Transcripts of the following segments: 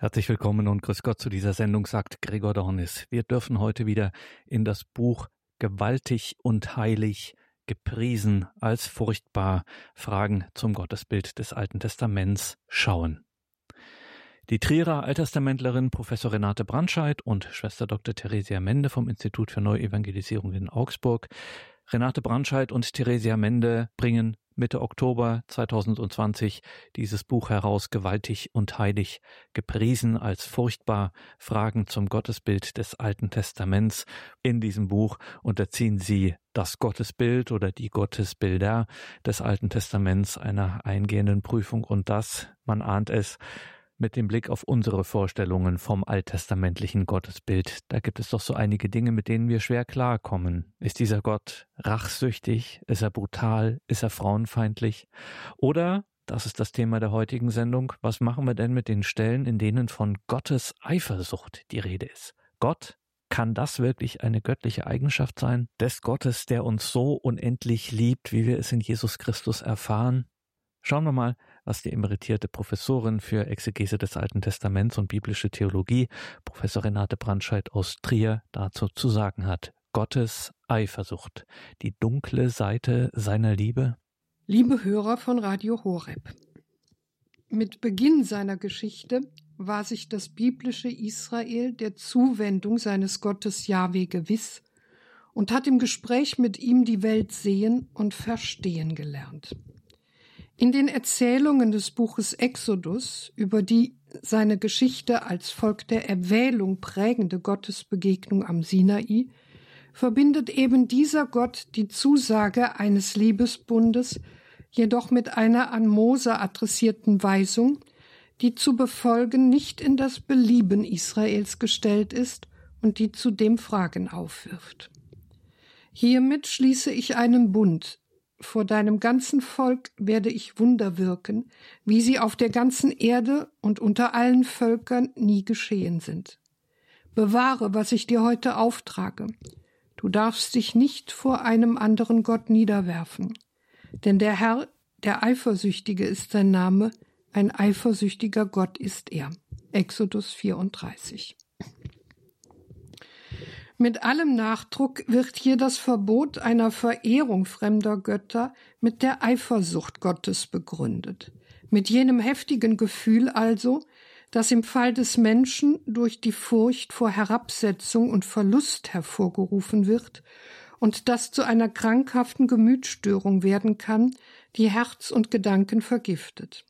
Herzlich willkommen und grüß Gott zu dieser Sendung, sagt Gregor Dornis. Wir dürfen heute wieder in das Buch Gewaltig und Heilig gepriesen als furchtbar Fragen zum Gottesbild des Alten Testaments schauen. Die Trierer Alttestamentlerin Professor Renate Brandscheid und Schwester Dr. Theresia Mende vom Institut für Neuevangelisierung in Augsburg. Renate Brandscheid und Theresia Mende bringen Mitte Oktober 2020 dieses Buch heraus, gewaltig und heilig, gepriesen als furchtbar Fragen zum Gottesbild des Alten Testaments. In diesem Buch unterziehen sie das Gottesbild oder die Gottesbilder des Alten Testaments einer eingehenden Prüfung und das, man ahnt es, mit dem Blick auf unsere Vorstellungen vom alttestamentlichen Gottesbild. Da gibt es doch so einige Dinge, mit denen wir schwer klarkommen. Ist dieser Gott rachsüchtig? Ist er brutal? Ist er frauenfeindlich? Oder, das ist das Thema der heutigen Sendung, was machen wir denn mit den Stellen, in denen von Gottes Eifersucht die Rede ist? Gott kann das wirklich eine göttliche Eigenschaft sein? Des Gottes, der uns so unendlich liebt, wie wir es in Jesus Christus erfahren? Schauen wir mal, was die emeritierte Professorin für Exegese des Alten Testaments und biblische Theologie, Professor Renate Brandscheid aus Trier, dazu zu sagen hat. Gottes Eifersucht, die dunkle Seite seiner Liebe. Liebe Hörer von Radio Horeb. Mit Beginn seiner Geschichte war sich das biblische Israel der Zuwendung seines Gottes Jahwe gewiss und hat im Gespräch mit ihm die Welt sehen und verstehen gelernt. In den Erzählungen des Buches Exodus über die seine Geschichte als Volk der Erwählung prägende Gottesbegegnung am Sinai verbindet eben dieser Gott die Zusage eines Liebesbundes, jedoch mit einer an Mose adressierten Weisung, die zu befolgen nicht in das Belieben Israels gestellt ist und die zudem Fragen aufwirft. Hiermit schließe ich einen Bund, vor deinem ganzen Volk werde ich Wunder wirken, wie sie auf der ganzen Erde und unter allen Völkern nie geschehen sind. Bewahre, was ich dir heute auftrage. Du darfst dich nicht vor einem anderen Gott niederwerfen. Denn der Herr, der Eifersüchtige ist sein Name, ein eifersüchtiger Gott ist er. Exodus 34. Mit allem Nachdruck wird hier das Verbot einer Verehrung fremder Götter mit der Eifersucht Gottes begründet, mit jenem heftigen Gefühl also, das im Fall des Menschen durch die Furcht vor Herabsetzung und Verlust hervorgerufen wird und das zu einer krankhaften Gemütsstörung werden kann, die Herz und Gedanken vergiftet.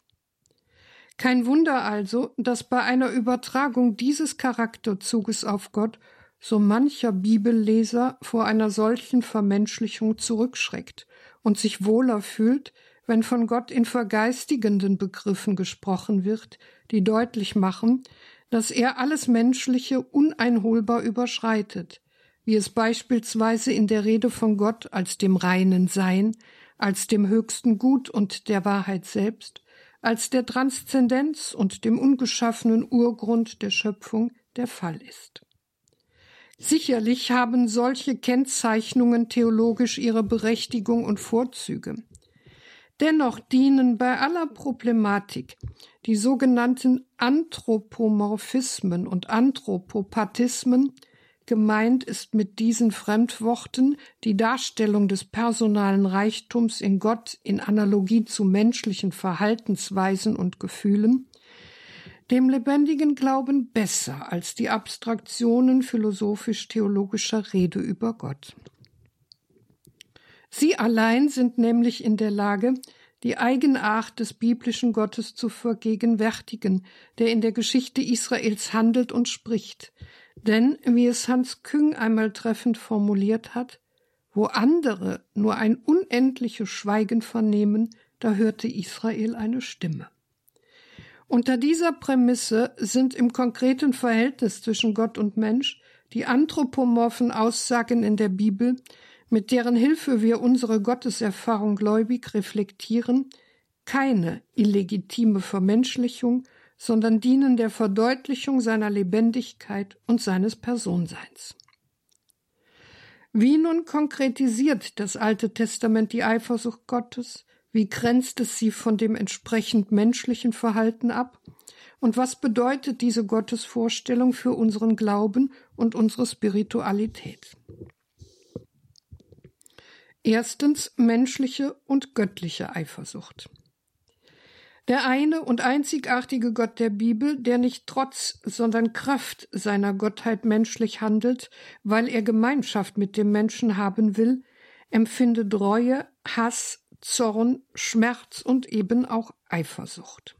Kein Wunder also, dass bei einer Übertragung dieses Charakterzuges auf Gott so mancher Bibelleser vor einer solchen Vermenschlichung zurückschreckt und sich wohler fühlt, wenn von Gott in vergeistigenden Begriffen gesprochen wird, die deutlich machen, dass er alles Menschliche uneinholbar überschreitet, wie es beispielsweise in der Rede von Gott als dem reinen Sein, als dem höchsten Gut und der Wahrheit selbst, als der Transzendenz und dem ungeschaffenen Urgrund der Schöpfung der Fall ist. Sicherlich haben solche Kennzeichnungen theologisch ihre Berechtigung und Vorzüge. Dennoch dienen bei aller Problematik die sogenannten Anthropomorphismen und Anthropopathismen Gemeint ist mit diesen Fremdworten die Darstellung des personalen Reichtums in Gott in Analogie zu menschlichen Verhaltensweisen und Gefühlen, dem lebendigen Glauben besser als die Abstraktionen philosophisch-theologischer Rede über Gott. Sie allein sind nämlich in der Lage, die Eigenart des biblischen Gottes zu vergegenwärtigen, der in der Geschichte Israels handelt und spricht. Denn, wie es Hans Küng einmal treffend formuliert hat, wo andere nur ein unendliches Schweigen vernehmen, da hörte Israel eine Stimme. Unter dieser Prämisse sind im konkreten Verhältnis zwischen Gott und Mensch die anthropomorphen Aussagen in der Bibel, mit deren Hilfe wir unsere Gotteserfahrung gläubig reflektieren, keine illegitime Vermenschlichung, sondern dienen der Verdeutlichung seiner Lebendigkeit und seines Personseins. Wie nun konkretisiert das Alte Testament die Eifersucht Gottes? Wie grenzt es sie von dem entsprechend menschlichen Verhalten ab? Und was bedeutet diese Gottesvorstellung für unseren Glauben und unsere Spiritualität? Erstens menschliche und göttliche Eifersucht. Der eine und einzigartige Gott der Bibel, der nicht trotz, sondern Kraft seiner Gottheit menschlich handelt, weil er Gemeinschaft mit dem Menschen haben will, empfindet Reue, Hass, Zorn, Schmerz und eben auch Eifersucht.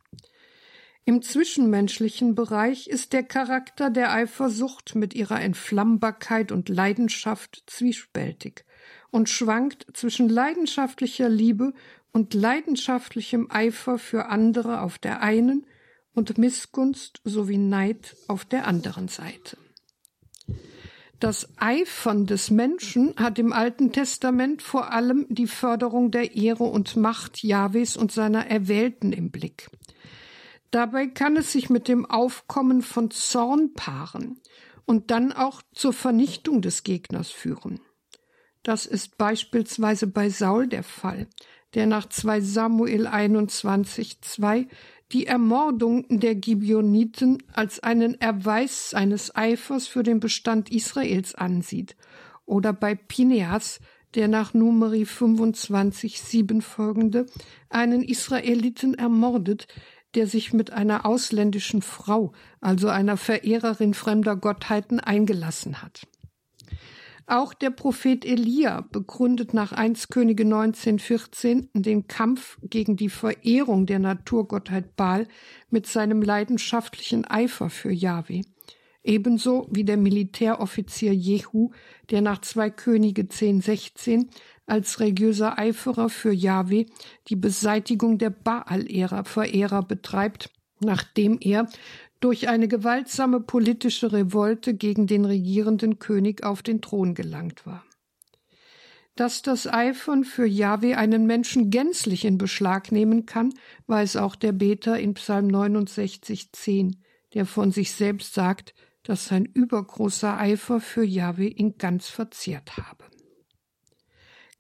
Im zwischenmenschlichen Bereich ist der Charakter der Eifersucht mit ihrer Entflammbarkeit und Leidenschaft zwiespältig und schwankt zwischen leidenschaftlicher Liebe und leidenschaftlichem Eifer für andere auf der einen und Missgunst sowie Neid auf der anderen Seite. Das Eifern des Menschen hat im Alten Testament vor allem die Förderung der Ehre und Macht Jahwes und seiner Erwählten im Blick. Dabei kann es sich mit dem Aufkommen von Zorn paaren und dann auch zur Vernichtung des Gegners führen. Das ist beispielsweise bei Saul der Fall, der nach 2 Samuel 21, 2 die Ermordung der Gibeoniten als einen Erweis seines Eifers für den Bestand Israels ansieht, oder bei Pineas, der nach Numeri 25, 7 folgende einen Israeliten ermordet, der sich mit einer ausländischen Frau, also einer Verehrerin fremder Gottheiten, eingelassen hat. Auch der Prophet Elia begründet nach 1 Könige 1914 den Kampf gegen die Verehrung der Naturgottheit Baal mit seinem leidenschaftlichen Eifer für Jahwe. Ebenso wie der Militäroffizier Jehu, der nach 2 Könige 1016 als religiöser Eiferer für Jahwe die Beseitigung der Baal-Verehrer betreibt, nachdem er durch eine gewaltsame politische Revolte gegen den regierenden König auf den Thron gelangt war. Dass das Eifern für Jahwe einen Menschen gänzlich in Beschlag nehmen kann, weiß auch der Beter in Psalm 69, 10, der von sich selbst sagt, dass sein übergroßer Eifer für Jahwe ihn ganz verzehrt habe.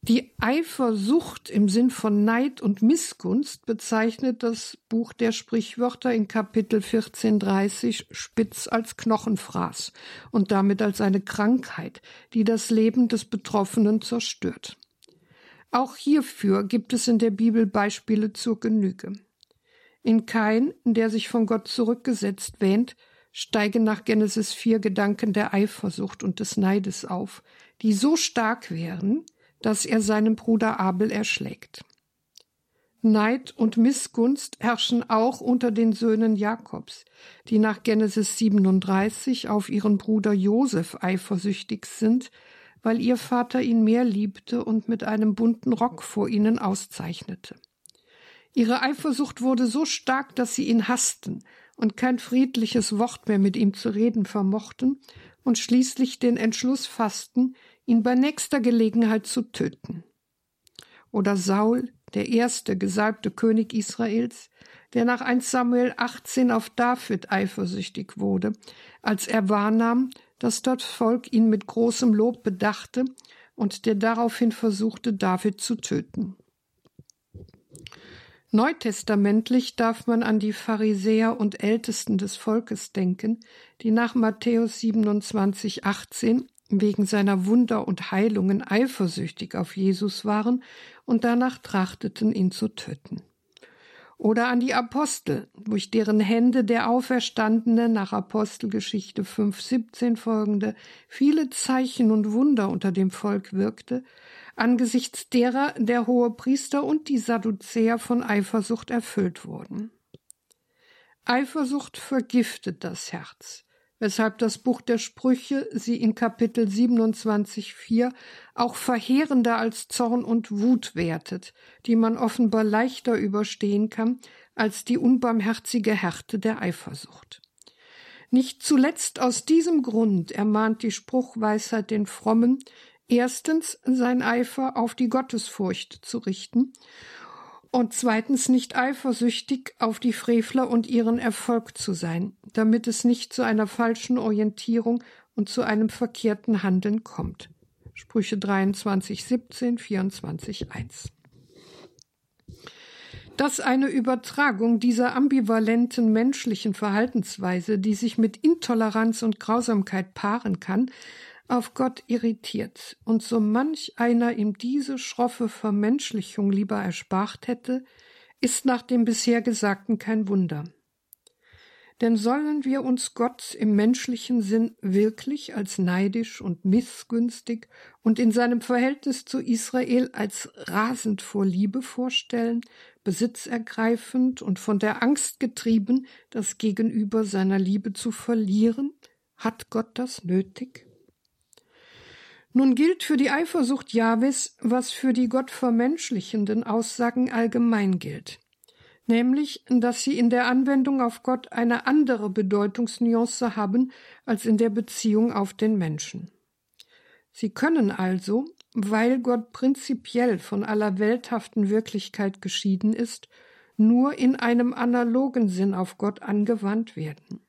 Die Eifersucht im Sinn von Neid und Missgunst bezeichnet das Buch der Sprichwörter in Kapitel 1430 spitz als Knochenfraß und damit als eine Krankheit, die das Leben des Betroffenen zerstört. Auch hierfür gibt es in der Bibel Beispiele zur Genüge. In Kain, der sich von Gott zurückgesetzt wähnt, steigen nach Genesis 4 Gedanken der Eifersucht und des Neides auf, die so stark wären, dass er seinen Bruder Abel erschlägt. Neid und Missgunst herrschen auch unter den Söhnen Jakobs, die nach Genesis 37 auf ihren Bruder Josef eifersüchtig sind, weil ihr Vater ihn mehr liebte und mit einem bunten Rock vor ihnen auszeichnete. Ihre Eifersucht wurde so stark, dass sie ihn hassten und kein friedliches Wort mehr mit ihm zu reden vermochten und schließlich den Entschluss fassten, ihn bei nächster Gelegenheit zu töten. Oder Saul, der erste gesalbte König Israels, der nach 1 Samuel 18 auf David eifersüchtig wurde, als er wahrnahm, dass das Volk ihn mit großem Lob bedachte und der daraufhin versuchte, David zu töten. Neutestamentlich darf man an die Pharisäer und Ältesten des Volkes denken, die nach Matthäus 27, 18 wegen seiner Wunder und Heilungen eifersüchtig auf Jesus waren und danach trachteten, ihn zu töten. Oder an die Apostel, durch deren Hände der Auferstandene nach Apostelgeschichte 5.17 folgende viele Zeichen und Wunder unter dem Volk wirkte, angesichts derer der hohe Priester und die Sadduzäer von Eifersucht erfüllt wurden. Eifersucht vergiftet das Herz weshalb das Buch der Sprüche sie in Kapitel 27,4 auch verheerender als Zorn und Wut wertet, die man offenbar leichter überstehen kann als die unbarmherzige Härte der Eifersucht. Nicht zuletzt aus diesem Grund ermahnt die Spruchweisheit den Frommen, erstens sein Eifer auf die Gottesfurcht zu richten und zweitens nicht eifersüchtig auf die Frevler und ihren Erfolg zu sein, damit es nicht zu einer falschen Orientierung und zu einem verkehrten Handeln kommt. Sprüche 23, 17, 24, 1. Dass eine Übertragung dieser ambivalenten menschlichen Verhaltensweise, die sich mit Intoleranz und Grausamkeit paaren kann, auf Gott irritiert und so manch einer ihm diese schroffe Vermenschlichung lieber erspart hätte, ist nach dem bisher Gesagten kein Wunder. Denn sollen wir uns Gott im menschlichen Sinn wirklich als neidisch und missgünstig und in seinem Verhältnis zu Israel als rasend vor Liebe vorstellen, besitzergreifend und von der Angst getrieben, das Gegenüber seiner Liebe zu verlieren? Hat Gott das nötig? Nun gilt für die Eifersucht Jahwes, was für die Gott vermenschlichenden Aussagen allgemein gilt nämlich dass sie in der Anwendung auf Gott eine andere Bedeutungsnuance haben als in der Beziehung auf den Menschen. Sie können also, weil Gott prinzipiell von aller welthaften Wirklichkeit geschieden ist, nur in einem analogen Sinn auf Gott angewandt werden.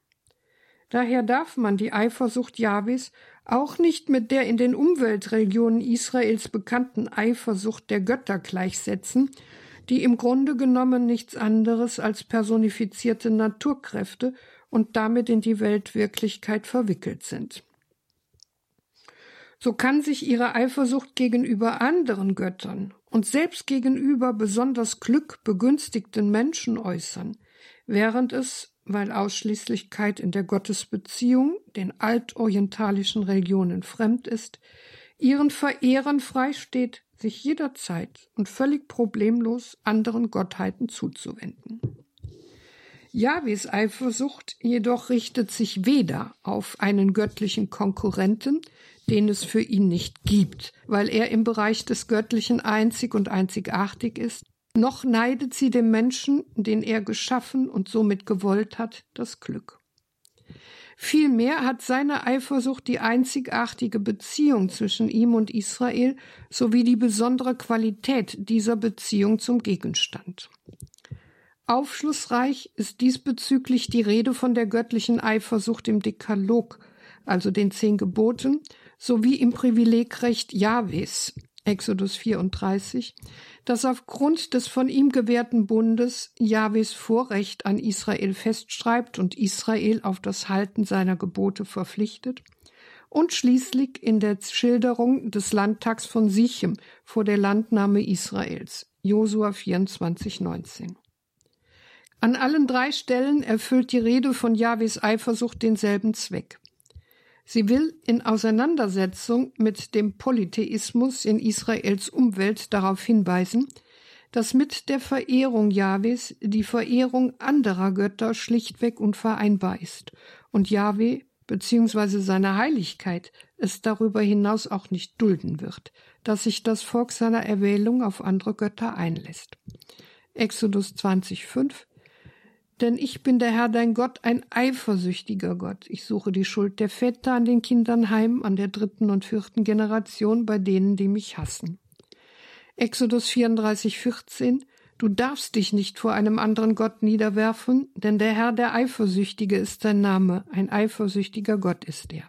Daher darf man die Eifersucht Jahwes auch nicht mit der in den Umweltreligionen Israels bekannten Eifersucht der Götter gleichsetzen, die im Grunde genommen nichts anderes als personifizierte Naturkräfte und damit in die Weltwirklichkeit verwickelt sind. So kann sich ihre Eifersucht gegenüber anderen Göttern und selbst gegenüber besonders glückbegünstigten Menschen äußern, während es, weil Ausschließlichkeit in der Gottesbeziehung den altorientalischen Religionen fremd ist, ihren Verehrern freisteht, sich jederzeit und völlig problemlos anderen Gottheiten zuzuwenden. Jahwes Eifersucht jedoch richtet sich weder auf einen göttlichen Konkurrenten, den es für ihn nicht gibt, weil er im Bereich des Göttlichen einzig und einzigartig ist, noch neidet sie dem Menschen, den er geschaffen und somit gewollt hat, das Glück. Vielmehr hat seine Eifersucht die einzigartige Beziehung zwischen ihm und Israel sowie die besondere Qualität dieser Beziehung zum Gegenstand. Aufschlussreich ist diesbezüglich die Rede von der göttlichen Eifersucht im Dekalog, also den zehn Geboten, sowie im Privilegrecht Jahwes, Exodus 34, das aufgrund des von ihm gewährten Bundes Jahwes Vorrecht an Israel festschreibt und Israel auf das Halten seiner Gebote verpflichtet, und schließlich in der Schilderung des Landtags von Sichem vor der Landnahme Israels, Josua 24, 19. An allen drei Stellen erfüllt die Rede von Jahwes Eifersucht denselben Zweck. Sie will in Auseinandersetzung mit dem Polytheismus in Israels Umwelt darauf hinweisen, dass mit der Verehrung Jahwes die Verehrung anderer Götter schlichtweg unvereinbar ist und Jahwe bzw. seine Heiligkeit es darüber hinaus auch nicht dulden wird, dass sich das Volk seiner Erwählung auf andere Götter einlässt. Exodus 20,5 denn ich bin der Herr dein Gott, ein eifersüchtiger Gott. Ich suche die Schuld der Väter an den Kindern heim, an der dritten und vierten Generation bei denen, die mich hassen. Exodus 34, 14 Du darfst dich nicht vor einem anderen Gott niederwerfen, denn der Herr der Eifersüchtige ist sein Name, ein eifersüchtiger Gott ist er.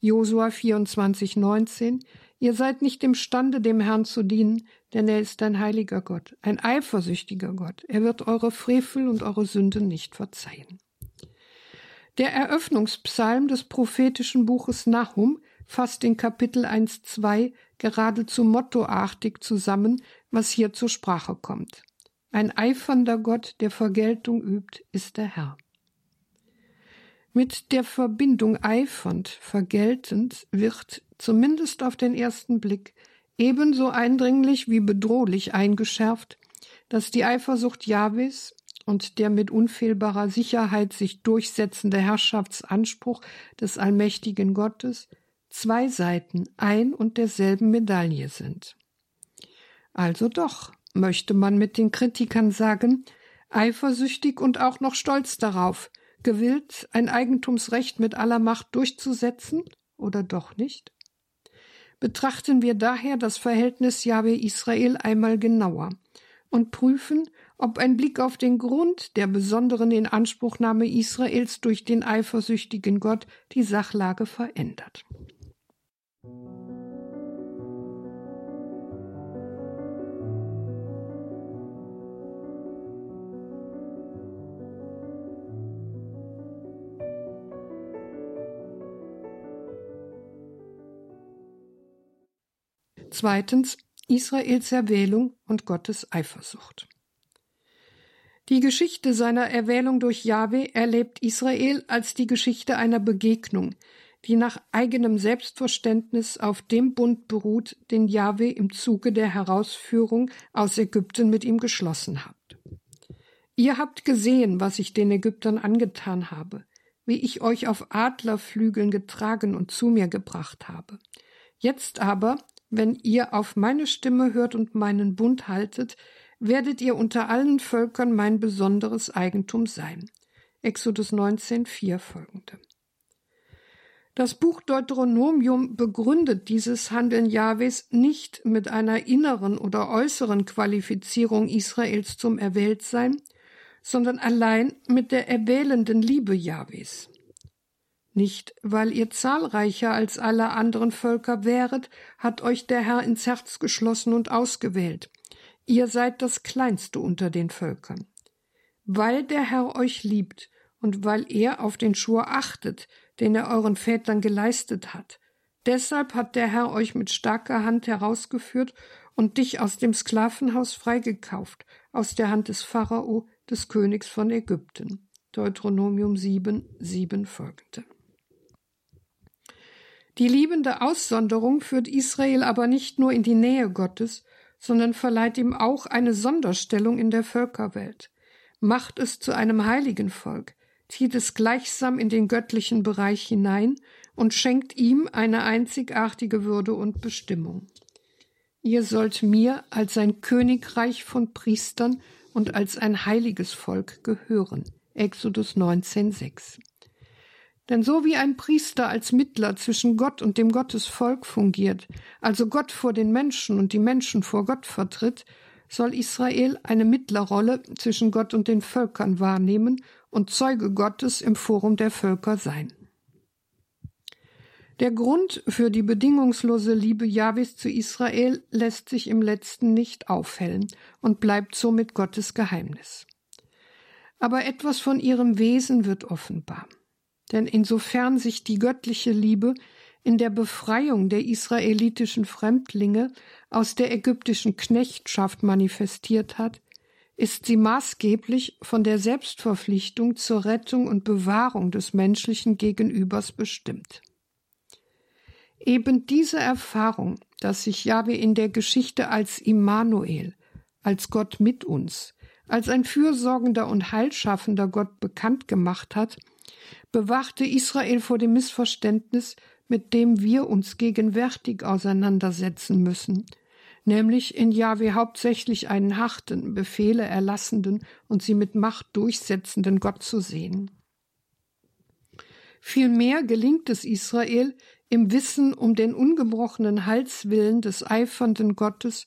Josua 24, 19 Ihr seid nicht imstande, dem Herrn zu dienen, denn er ist ein heiliger Gott, ein eifersüchtiger Gott. Er wird eure Frevel und eure Sünden nicht verzeihen. Der Eröffnungspsalm des prophetischen Buches Nahum fasst in Kapitel 1.2 geradezu mottoartig zusammen, was hier zur Sprache kommt. Ein eifernder Gott, der Vergeltung übt, ist der Herr. Mit der Verbindung eifernd, vergeltend wird, zumindest auf den ersten Blick, ebenso eindringlich wie bedrohlich eingeschärft, dass die Eifersucht Jahwes und der mit unfehlbarer Sicherheit sich durchsetzende Herrschaftsanspruch des allmächtigen Gottes zwei Seiten ein und derselben Medaille sind. Also doch, möchte man mit den Kritikern sagen, eifersüchtig und auch noch stolz darauf, gewillt, ein Eigentumsrecht mit aller Macht durchzusetzen oder doch nicht? Betrachten wir daher das Verhältnis Jahwe Israel einmal genauer und prüfen, ob ein Blick auf den Grund der besonderen Inanspruchnahme Israels durch den eifersüchtigen Gott die Sachlage verändert. Zweitens Israels Erwählung und Gottes Eifersucht. Die Geschichte seiner Erwählung durch Jahwe erlebt Israel als die Geschichte einer Begegnung, die nach eigenem Selbstverständnis auf dem Bund beruht, den Jahwe im Zuge der Herausführung aus Ägypten mit ihm geschlossen hat. Ihr habt gesehen, was ich den Ägyptern angetan habe, wie ich euch auf Adlerflügeln getragen und zu mir gebracht habe. Jetzt aber, wenn ihr auf meine Stimme hört und meinen Bund haltet, werdet ihr unter allen Völkern mein besonderes Eigentum sein. Exodus 19, 4 folgende. Das Buch Deuteronomium begründet dieses Handeln Jahwes nicht mit einer inneren oder äußeren Qualifizierung Israels zum Erwähltsein, sondern allein mit der erwählenden Liebe Jahwes. Nicht, weil ihr zahlreicher als alle anderen Völker wäret, hat euch der Herr ins Herz geschlossen und ausgewählt. Ihr seid das Kleinste unter den Völkern. Weil der Herr euch liebt und weil er auf den Schwur achtet, den er euren Vätern geleistet hat. Deshalb hat der Herr euch mit starker Hand herausgeführt und dich aus dem Sklavenhaus freigekauft, aus der Hand des Pharao, des Königs von Ägypten. Deuteronomium 7, 7 folgende. Die liebende Aussonderung führt Israel aber nicht nur in die Nähe Gottes, sondern verleiht ihm auch eine Sonderstellung in der Völkerwelt, macht es zu einem heiligen Volk, zieht es gleichsam in den göttlichen Bereich hinein und schenkt ihm eine einzigartige Würde und Bestimmung. Ihr sollt mir als ein Königreich von Priestern und als ein heiliges Volk gehören. Exodus 19,6. Denn so wie ein Priester als Mittler zwischen Gott und dem Gottesvolk fungiert, also Gott vor den Menschen und die Menschen vor Gott vertritt, soll Israel eine Mittlerrolle zwischen Gott und den Völkern wahrnehmen und Zeuge Gottes im Forum der Völker sein. Der Grund für die bedingungslose Liebe Jahwes zu Israel lässt sich im letzten nicht aufhellen und bleibt somit Gottes Geheimnis. Aber etwas von ihrem Wesen wird offenbar. Denn insofern sich die göttliche Liebe in der Befreiung der israelitischen Fremdlinge aus der ägyptischen Knechtschaft manifestiert hat, ist sie maßgeblich von der Selbstverpflichtung zur Rettung und Bewahrung des menschlichen Gegenübers bestimmt. Eben diese Erfahrung, dass sich Jahwe in der Geschichte als Immanuel, als Gott mit uns, als ein fürsorgender und heilschaffender Gott bekannt gemacht hat, bewachte Israel vor dem Missverständnis, mit dem wir uns gegenwärtig auseinandersetzen müssen, nämlich in Jahwe hauptsächlich einen harten, Befehle erlassenden und sie mit Macht durchsetzenden Gott zu sehen. Vielmehr gelingt es Israel, im Wissen um den ungebrochenen Halswillen des eifernden Gottes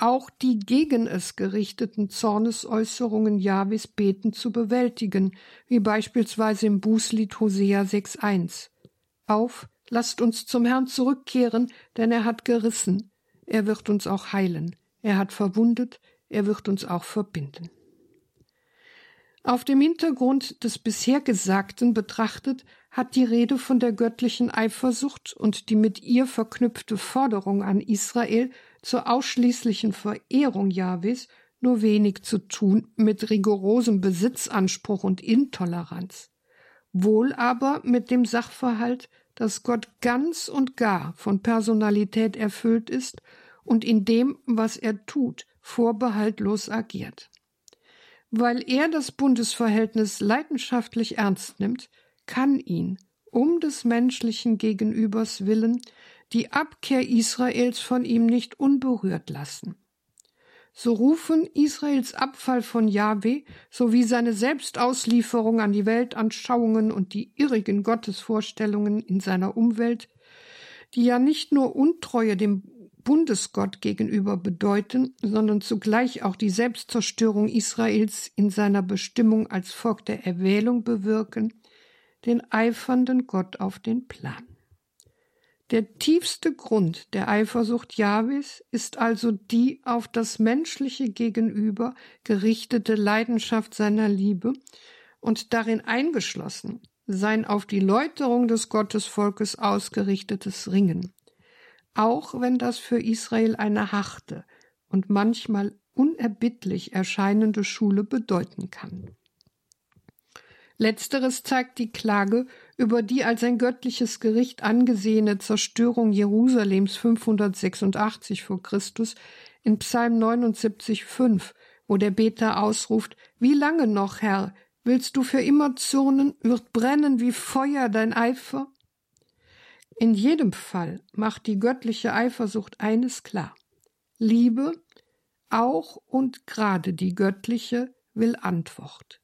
auch die gegen es gerichteten Zornesäußerungen Jahwes beten zu bewältigen, wie beispielsweise im Bußlied Hosea 6,1. Auf, lasst uns zum Herrn zurückkehren, denn er hat gerissen, er wird uns auch heilen, er hat verwundet, er wird uns auch verbinden. Auf dem Hintergrund des bisher Gesagten betrachtet hat die Rede von der göttlichen Eifersucht und die mit ihr verknüpfte Forderung an Israel zur ausschließlichen Verehrung Jahwes nur wenig zu tun mit rigorosem Besitzanspruch und Intoleranz, wohl aber mit dem Sachverhalt, dass Gott ganz und gar von Personalität erfüllt ist und in dem, was er tut, vorbehaltlos agiert. Weil er das Bundesverhältnis leidenschaftlich ernst nimmt, kann ihn, um des menschlichen Gegenübers willen, die Abkehr Israels von ihm nicht unberührt lassen. So rufen Israels Abfall von Jahwe sowie seine Selbstauslieferung an die Weltanschauungen und die irrigen Gottesvorstellungen in seiner Umwelt, die ja nicht nur Untreue dem Bundesgott gegenüber bedeuten, sondern zugleich auch die Selbstzerstörung Israels in seiner Bestimmung als Volk der Erwählung bewirken, den eifernden Gott auf den Plan. Der tiefste Grund der Eifersucht Jahwes ist also die auf das menschliche Gegenüber gerichtete Leidenschaft seiner Liebe und darin eingeschlossen sein auf die Läuterung des Gottesvolkes ausgerichtetes Ringen. auch wenn das für Israel eine harte und manchmal unerbittlich erscheinende Schule bedeuten kann. Letzteres zeigt die Klage über die als ein göttliches Gericht angesehene Zerstörung Jerusalems 586 vor Christus in Psalm 79,5, wo der Beter ausruft: Wie lange noch, Herr? Willst du für immer zürnen? Wird brennen wie Feuer dein Eifer? In jedem Fall macht die göttliche Eifersucht eines klar. Liebe, auch und gerade die göttliche, will Antwort.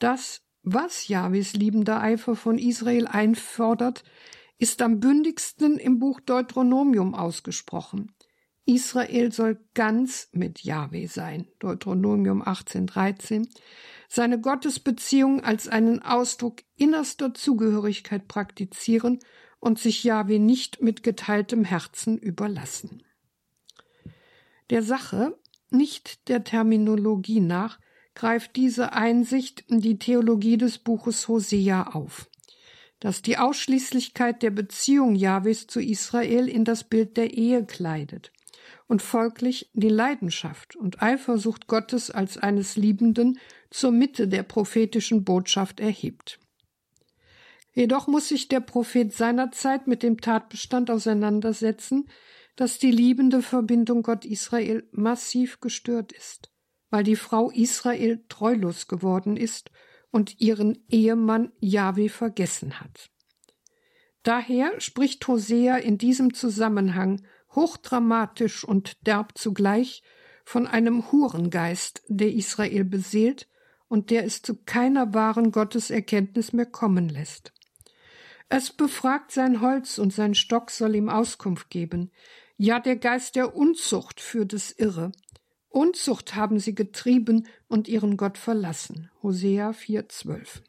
Das was Jahwes liebender Eifer von Israel einfordert, ist am bündigsten im Buch Deuteronomium ausgesprochen. Israel soll ganz mit Jahwe sein, Deuteronomium 18,13, seine Gottesbeziehung als einen Ausdruck innerster Zugehörigkeit praktizieren und sich Jahwe nicht mit geteiltem Herzen überlassen. Der Sache, nicht der Terminologie nach, greift diese Einsicht die Theologie des Buches Hosea auf, dass die Ausschließlichkeit der Beziehung Jahwes zu Israel in das Bild der Ehe kleidet und folglich die Leidenschaft und Eifersucht Gottes als eines Liebenden zur Mitte der prophetischen Botschaft erhebt. Jedoch muss sich der Prophet seinerzeit mit dem Tatbestand auseinandersetzen, dass die liebende Verbindung Gott Israel massiv gestört ist weil die Frau Israel treulos geworden ist und ihren Ehemann Jahwe vergessen hat. Daher spricht Hosea in diesem Zusammenhang hochdramatisch und derb zugleich von einem Hurengeist, der Israel beseelt und der es zu keiner wahren Gotteserkenntnis mehr kommen lässt. Es befragt sein Holz und sein Stock soll ihm Auskunft geben. Ja, der Geist der Unzucht führt es irre. Unzucht haben sie getrieben und ihren Gott verlassen. Hosea 4,12.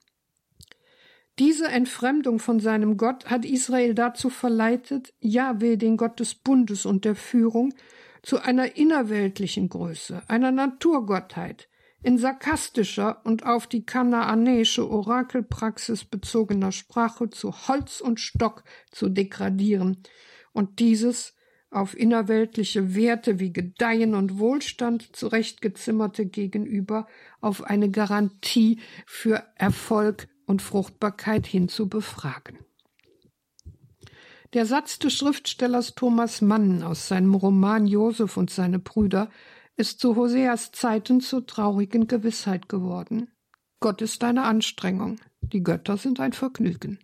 Diese Entfremdung von seinem Gott hat Israel dazu verleitet, Jahwe, den Gott des Bundes und der Führung, zu einer innerweltlichen Größe, einer Naturgottheit, in sarkastischer und auf die kanaanäische Orakelpraxis bezogener Sprache zu Holz und Stock zu degradieren und dieses auf innerweltliche Werte wie Gedeihen und Wohlstand zurechtgezimmerte gegenüber auf eine Garantie für Erfolg und Fruchtbarkeit hin zu befragen. Der Satz des Schriftstellers Thomas Mann aus seinem Roman Josef und seine Brüder ist zu Hoseas Zeiten zur traurigen Gewissheit geworden. Gott ist eine Anstrengung, die Götter sind ein Vergnügen.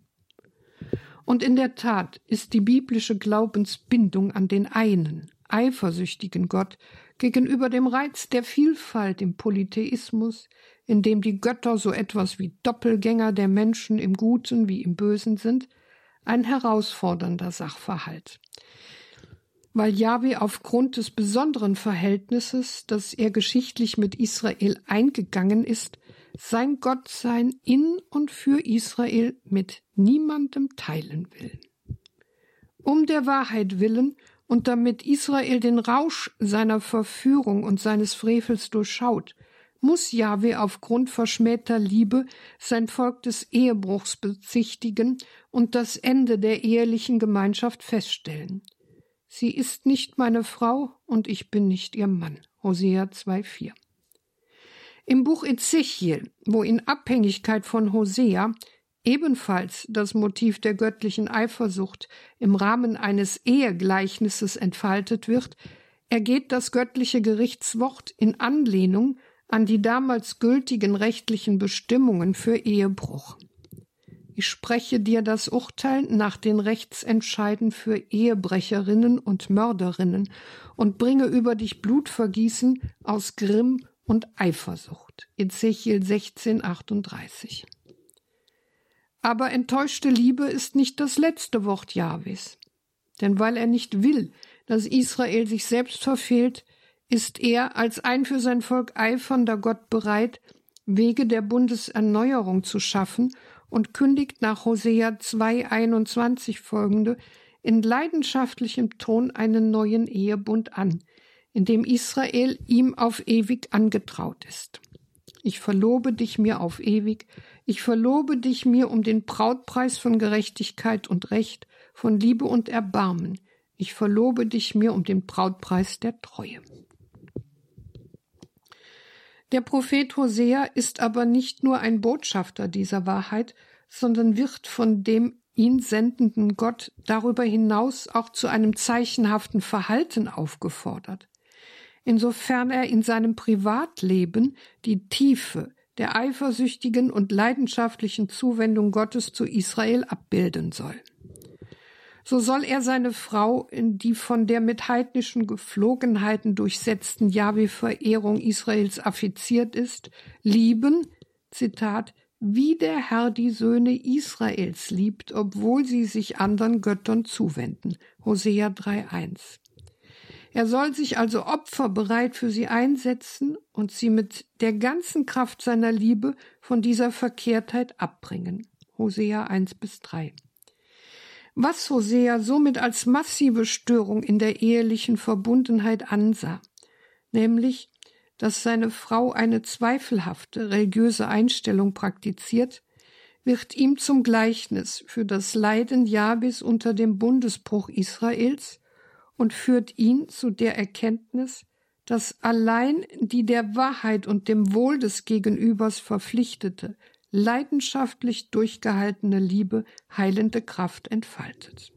Und in der Tat ist die biblische Glaubensbindung an den einen, eifersüchtigen Gott gegenüber dem Reiz der Vielfalt im Polytheismus, in dem die Götter so etwas wie Doppelgänger der Menschen im Guten wie im Bösen sind, ein herausfordernder Sachverhalt. Weil Yahweh aufgrund des besonderen Verhältnisses, das er geschichtlich mit Israel eingegangen ist, sein Gottsein in und für Israel mit niemandem teilen will. Um der Wahrheit willen und damit Israel den Rausch seiner Verführung und seines Frevels durchschaut, muss Jahwe aufgrund verschmähter Liebe sein Volk des Ehebruchs bezichtigen und das Ende der ehelichen Gemeinschaft feststellen. Sie ist nicht meine Frau und ich bin nicht ihr Mann. Hosea 2,4 im Buch Ezechiel, wo in Abhängigkeit von Hosea ebenfalls das Motiv der göttlichen Eifersucht im Rahmen eines Ehegleichnisses entfaltet wird, ergeht das göttliche Gerichtswort in Anlehnung an die damals gültigen rechtlichen Bestimmungen für Ehebruch. Ich spreche dir das Urteil nach den Rechtsentscheiden für Ehebrecherinnen und Mörderinnen und bringe über dich Blutvergießen aus Grimm und Eifersucht. Ezechiel 16, 38. Aber enttäuschte Liebe ist nicht das letzte Wort Jahwes. Denn weil er nicht will, dass Israel sich selbst verfehlt, ist er als ein für sein Volk eifernder Gott bereit, Wege der Bundeserneuerung zu schaffen und kündigt nach Hosea 2,21 folgende in leidenschaftlichem Ton einen neuen Ehebund an, in dem Israel ihm auf ewig angetraut ist. Ich verlobe dich mir auf ewig, ich verlobe dich mir um den Brautpreis von Gerechtigkeit und Recht, von Liebe und Erbarmen. ich verlobe dich mir um den Brautpreis der Treue. Der Prophet Hosea ist aber nicht nur ein Botschafter dieser Wahrheit, sondern wird von dem ihn sendenden Gott darüber hinaus auch zu einem zeichenhaften Verhalten aufgefordert. Insofern er in seinem Privatleben die Tiefe der eifersüchtigen und leidenschaftlichen Zuwendung Gottes zu Israel abbilden soll so soll er seine Frau in die von der mit heidnischen Geflogenheiten durchsetzten Jahwe-Verehrung Israels affiziert ist, lieben, Zitat, wie der Herr die Söhne Israels liebt, obwohl sie sich anderen Göttern zuwenden. Hosea 3,1. Er soll sich also opferbereit für sie einsetzen und sie mit der ganzen Kraft seiner Liebe von dieser Verkehrtheit abbringen. Hosea 1 bis 3 was Hosea somit als massive Störung in der ehelichen Verbundenheit ansah, nämlich, dass seine Frau eine zweifelhafte religiöse Einstellung praktiziert, wird ihm zum Gleichnis für das Leiden Jabes unter dem Bundesbruch Israels und führt ihn zu der Erkenntnis, dass allein die der Wahrheit und dem Wohl des Gegenübers verpflichtete, leidenschaftlich durchgehaltene Liebe heilende Kraft entfaltet.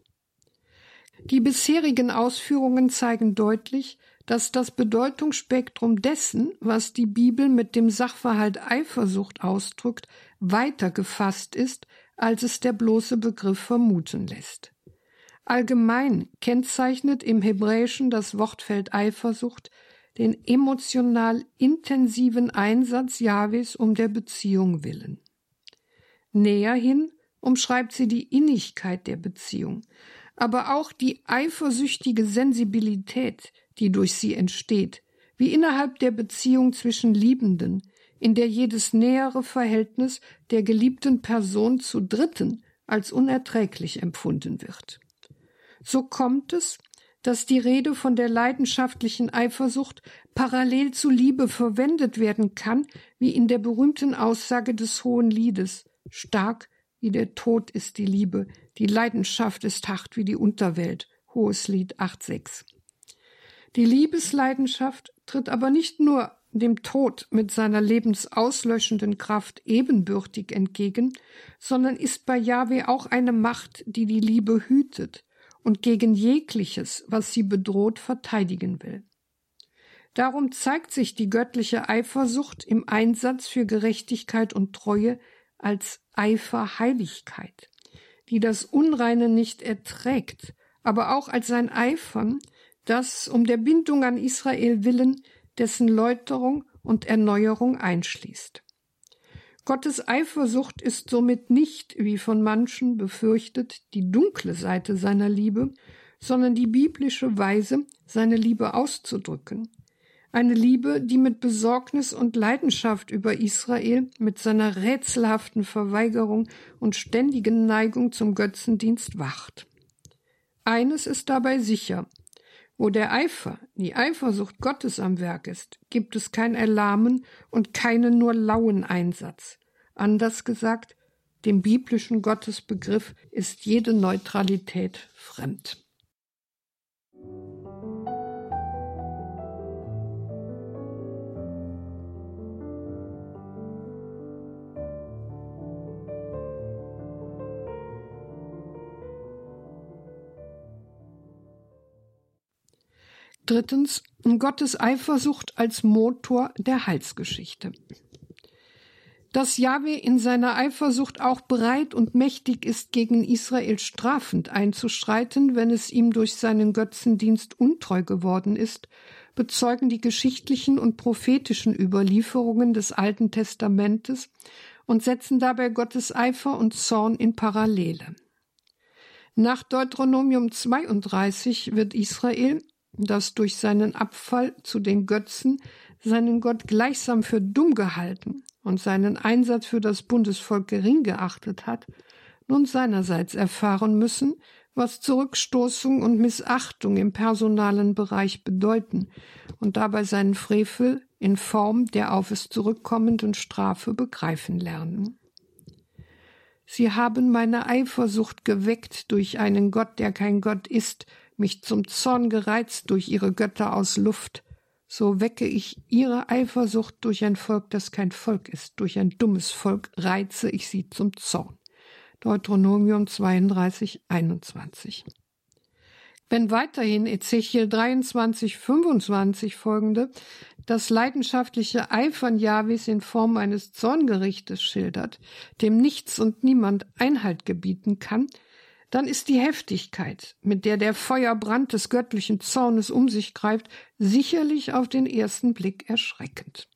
Die bisherigen Ausführungen zeigen deutlich, dass das Bedeutungsspektrum dessen, was die Bibel mit dem Sachverhalt Eifersucht ausdrückt, weiter gefasst ist, als es der bloße Begriff vermuten lässt. Allgemein kennzeichnet im Hebräischen das Wortfeld Eifersucht den emotional intensiven Einsatz Jahwes um der Beziehung willen. Näher hin umschreibt sie die Innigkeit der Beziehung, aber auch die eifersüchtige Sensibilität, die durch sie entsteht, wie innerhalb der Beziehung zwischen Liebenden, in der jedes nähere Verhältnis der geliebten Person zu Dritten als unerträglich empfunden wird. So kommt es, dass die Rede von der leidenschaftlichen Eifersucht parallel zu Liebe verwendet werden kann, wie in der berühmten Aussage des Hohen Liedes Stark wie der Tod ist die Liebe, die Leidenschaft ist hart wie die Unterwelt. Hohes Lied 8.6. Die Liebesleidenschaft tritt aber nicht nur dem Tod mit seiner lebensauslöschenden Kraft ebenbürtig entgegen, sondern ist bei Jahwe auch eine Macht, die die Liebe hütet und gegen jegliches, was sie bedroht, verteidigen will. Darum zeigt sich die göttliche Eifersucht im Einsatz für Gerechtigkeit und Treue als Eiferheiligkeit, die das Unreine nicht erträgt, aber auch als sein Eifern, das um der Bindung an Israel willen dessen Läuterung und Erneuerung einschließt. Gottes Eifersucht ist somit nicht, wie von manchen befürchtet, die dunkle Seite seiner Liebe, sondern die biblische Weise, seine Liebe auszudrücken, eine Liebe, die mit Besorgnis und Leidenschaft über Israel, mit seiner rätselhaften Verweigerung und ständigen Neigung zum Götzendienst wacht. Eines ist dabei sicher. Wo der Eifer, die Eifersucht Gottes am Werk ist, gibt es kein Erlahmen und keinen nur lauen Einsatz. Anders gesagt, dem biblischen Gottesbegriff ist jede Neutralität fremd. Drittens Gottes Eifersucht als Motor der Heilsgeschichte. Dass Jahwe in seiner Eifersucht auch bereit und mächtig ist, gegen Israel strafend einzuschreiten, wenn es ihm durch seinen Götzendienst untreu geworden ist, bezeugen die geschichtlichen und prophetischen Überlieferungen des Alten Testamentes und setzen dabei Gottes Eifer und Zorn in Parallele. Nach Deuteronomium 32 wird Israel das durch seinen Abfall zu den Götzen seinen Gott gleichsam für dumm gehalten und seinen Einsatz für das Bundesvolk gering geachtet hat, nun seinerseits erfahren müssen, was Zurückstoßung und Missachtung im personalen Bereich bedeuten und dabei seinen Frevel in Form der auf es zurückkommenden Strafe begreifen lernen. Sie haben meine Eifersucht geweckt durch einen Gott, der kein Gott ist, mich zum Zorn gereizt durch ihre Götter aus Luft, so wecke ich ihre Eifersucht durch ein Volk, das kein Volk ist, durch ein dummes Volk reize ich sie zum Zorn. Deuteronomium 32, 21. Wenn weiterhin Ezechiel 23, 25 folgende das leidenschaftliche Eifern Jahwes in Form eines Zorngerichtes schildert, dem nichts und niemand Einhalt gebieten kann, dann ist die Heftigkeit, mit der der Feuerbrand des göttlichen Zornes um sich greift, sicherlich auf den ersten Blick erschreckend.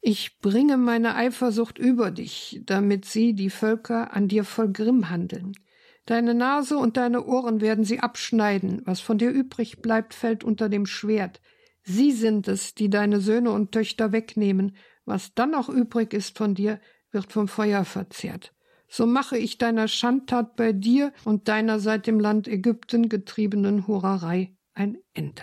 Ich bringe meine Eifersucht über dich, damit sie, die Völker, an dir voll Grimm handeln. Deine Nase und deine Ohren werden sie abschneiden, was von dir übrig bleibt, fällt unter dem Schwert. Sie sind es, die deine Söhne und Töchter wegnehmen, was dann noch übrig ist von dir, wird vom Feuer verzehrt so mache ich deiner Schandtat bei dir und deiner seit dem Land Ägypten getriebenen Hurerei ein Ende.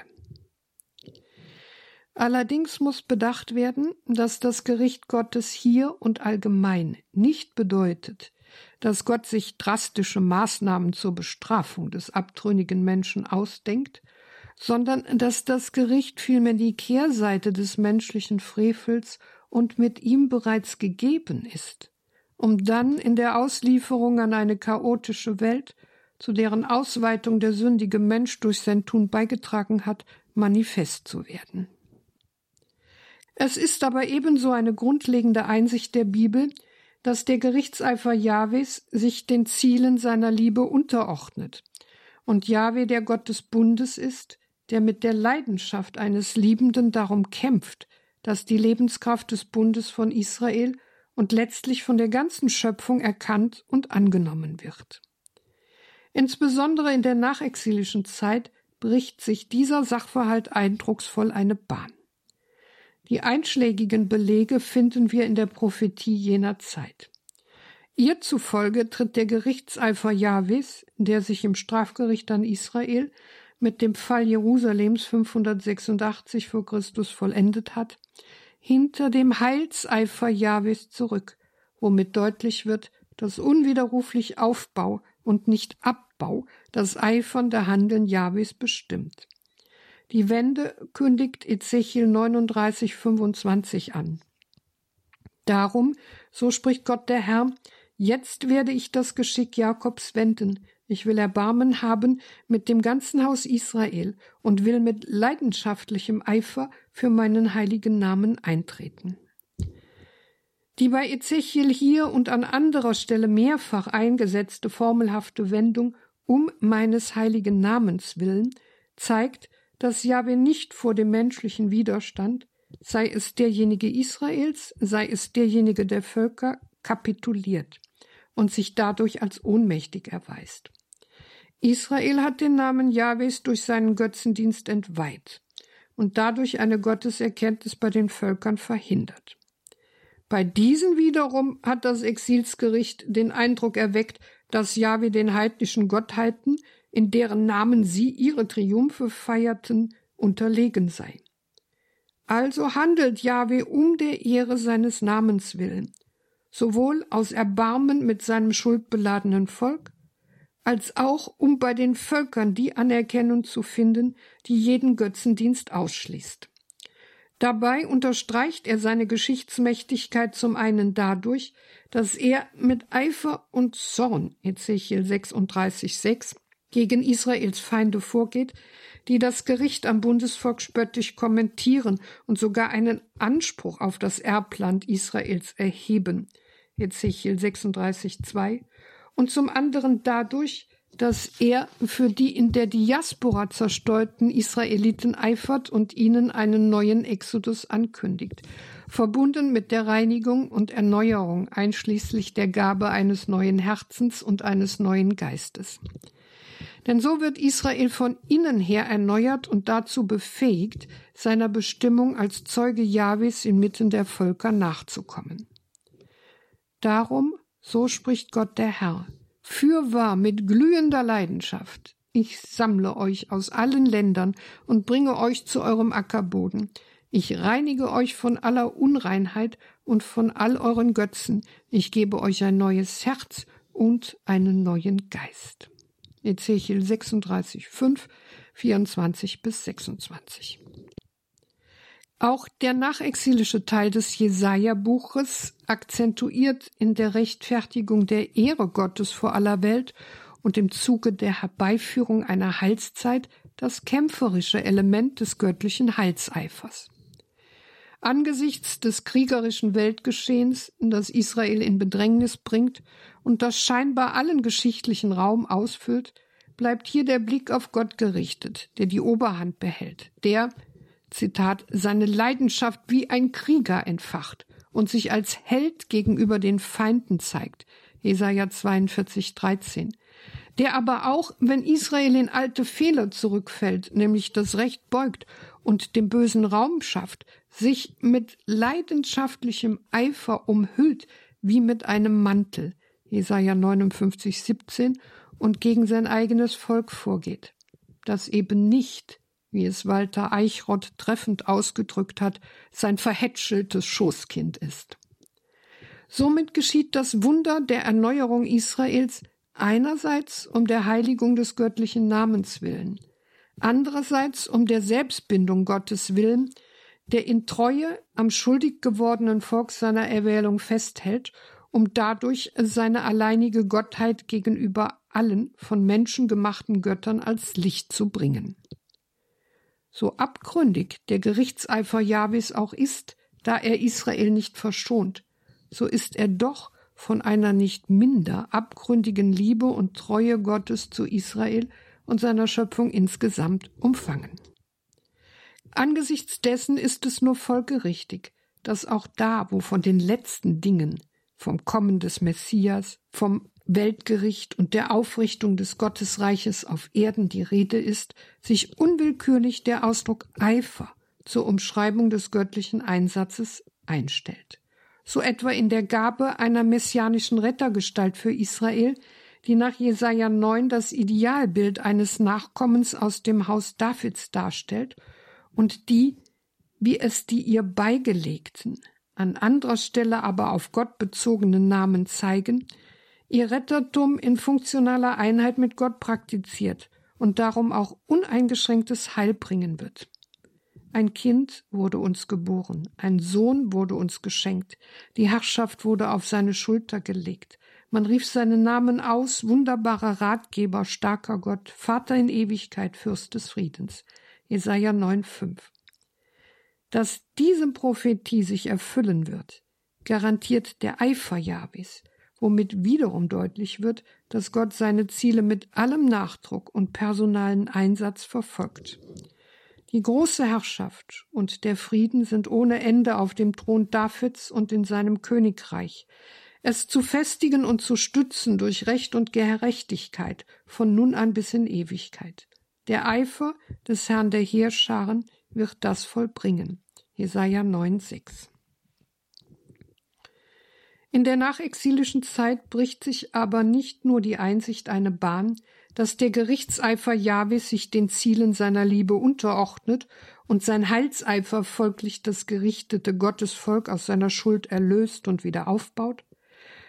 Allerdings muss bedacht werden, dass das Gericht Gottes hier und allgemein nicht bedeutet, dass Gott sich drastische Maßnahmen zur Bestrafung des abtrünnigen Menschen ausdenkt, sondern dass das Gericht vielmehr die Kehrseite des menschlichen Frevels und mit ihm bereits gegeben ist um dann in der Auslieferung an eine chaotische Welt, zu deren Ausweitung der sündige Mensch durch sein Tun beigetragen hat, manifest zu werden. Es ist aber ebenso eine grundlegende Einsicht der Bibel, dass der Gerichtseifer Jahwes sich den Zielen seiner Liebe unterordnet und Jahwe der Gott des Bundes ist, der mit der Leidenschaft eines Liebenden darum kämpft, dass die Lebenskraft des Bundes von Israel und letztlich von der ganzen Schöpfung erkannt und angenommen wird. Insbesondere in der nachexilischen Zeit bricht sich dieser Sachverhalt eindrucksvoll eine Bahn. Die einschlägigen Belege finden wir in der Prophetie jener Zeit. Ihr zufolge tritt der Gerichtseifer Jahwes, der sich im Strafgericht an Israel mit dem Fall Jerusalems 586 vor Christus vollendet hat, hinter dem Heilseifer Jahwes zurück, womit deutlich wird, dass unwiderruflich Aufbau und nicht Abbau das eifernde Handeln Jahwes bestimmt. Die Wende kündigt Ezechiel 39, 25 an. Darum, so spricht Gott der Herr, jetzt werde ich das Geschick Jakobs wenden, ich will Erbarmen haben mit dem ganzen Haus Israel und will mit leidenschaftlichem Eifer für meinen heiligen Namen eintreten. Die bei Ezechiel hier und an anderer Stelle mehrfach eingesetzte formelhafte Wendung um meines heiligen Namens willen zeigt, dass Jahwe nicht vor dem menschlichen Widerstand, sei es derjenige Israels, sei es derjenige der Völker, kapituliert und sich dadurch als ohnmächtig erweist. Israel hat den Namen Jahwes durch seinen Götzendienst entweiht und dadurch eine Gotteserkenntnis bei den Völkern verhindert. Bei diesen wiederum hat das Exilsgericht den Eindruck erweckt, dass Jahwe den heidnischen Gottheiten, in deren Namen sie ihre Triumphe feierten, unterlegen sei. Also handelt Jahwe um der Ehre seines Namens willen, sowohl aus Erbarmen mit seinem schuldbeladenen Volk, als auch um bei den Völkern die Anerkennung zu finden, die jeden Götzendienst ausschließt. Dabei unterstreicht er seine Geschichtsmächtigkeit zum einen dadurch, dass er mit Eifer und Zorn Ezechiel 36,6 gegen Israels Feinde vorgeht, die das Gericht am Bundesvolk spöttisch kommentieren und sogar einen Anspruch auf das Erbland Israels erheben. Ezechiel 36,2 und zum anderen dadurch, dass er für die in der Diaspora zerstreuten Israeliten eifert und ihnen einen neuen Exodus ankündigt, verbunden mit der Reinigung und Erneuerung einschließlich der Gabe eines neuen Herzens und eines neuen Geistes. Denn so wird Israel von innen her erneuert und dazu befähigt, seiner Bestimmung als Zeuge Jahwes inmitten der Völker nachzukommen. Darum so spricht Gott der Herr. Fürwahr mit glühender Leidenschaft. Ich sammle euch aus allen Ländern und bringe euch zu eurem Ackerboden. Ich reinige euch von aller Unreinheit und von all euren Götzen. Ich gebe euch ein neues Herz und einen neuen Geist. Ezechiel 36, 5, 24 bis 26. Auch der nachexilische Teil des Jesaja-Buches akzentuiert in der Rechtfertigung der Ehre Gottes vor aller Welt und im Zuge der Herbeiführung einer Heilszeit das kämpferische Element des göttlichen Heilseifers. Angesichts des kriegerischen Weltgeschehens, das Israel in Bedrängnis bringt und das scheinbar allen geschichtlichen Raum ausfüllt, bleibt hier der Blick auf Gott gerichtet, der die Oberhand behält, der, Zitat, seine Leidenschaft wie ein Krieger entfacht und sich als Held gegenüber den Feinden zeigt, Jesaja 42, 13, der aber auch, wenn Israel in alte Fehler zurückfällt, nämlich das Recht beugt und dem bösen Raum schafft, sich mit leidenschaftlichem Eifer umhüllt, wie mit einem Mantel, Jesaja 59, 17, und gegen sein eigenes Volk vorgeht. Das eben nicht, wie es Walter Eichrott treffend ausgedrückt hat, sein verhätscheltes Schoßkind ist. Somit geschieht das Wunder der Erneuerung Israels einerseits um der Heiligung des göttlichen Namens willen, andererseits um der Selbstbindung Gottes willen, der in Treue am schuldig gewordenen Volk seiner Erwählung festhält, um dadurch seine alleinige Gottheit gegenüber allen von Menschen gemachten Göttern als Licht zu bringen. So abgründig der Gerichtseifer Jahwes auch ist, da er Israel nicht verschont, so ist er doch von einer nicht minder abgründigen Liebe und Treue Gottes zu Israel und seiner Schöpfung insgesamt umfangen. Angesichts dessen ist es nur folgerichtig, dass auch da, wo von den letzten Dingen, vom Kommen des Messias, vom Weltgericht und der Aufrichtung des Gottesreiches auf Erden die Rede ist, sich unwillkürlich der Ausdruck Eifer zur Umschreibung des göttlichen Einsatzes einstellt. So etwa in der Gabe einer messianischen Rettergestalt für Israel, die nach Jesaja 9 das Idealbild eines Nachkommens aus dem Haus Davids darstellt und die, wie es die ihr beigelegten, an anderer Stelle aber auf Gott bezogenen Namen zeigen, ihr Rettertum in funktionaler Einheit mit Gott praktiziert und darum auch uneingeschränktes Heil bringen wird. Ein Kind wurde uns geboren, ein Sohn wurde uns geschenkt, die Herrschaft wurde auf seine Schulter gelegt. Man rief seinen Namen aus, wunderbarer Ratgeber, starker Gott, Vater in Ewigkeit, Fürst des Friedens. Jesaja 9,5. Dass diese Prophetie sich erfüllen wird, garantiert der Eifer Jahwes, womit wiederum deutlich wird, dass Gott seine Ziele mit allem Nachdruck und personalen Einsatz verfolgt. Die große Herrschaft und der Frieden sind ohne Ende auf dem Thron Davids und in seinem Königreich. Es zu festigen und zu stützen durch Recht und Gerechtigkeit von nun an bis in Ewigkeit. Der Eifer des Herrn der Heerscharen wird das vollbringen. Jesaja 9,6 In der nachexilischen Zeit bricht sich aber nicht nur die Einsicht eine Bahn, dass der Gerichtseifer Jahwes sich den Zielen seiner Liebe unterordnet und sein Heilseifer folglich das gerichtete Gottesvolk aus seiner Schuld erlöst und wieder aufbaut,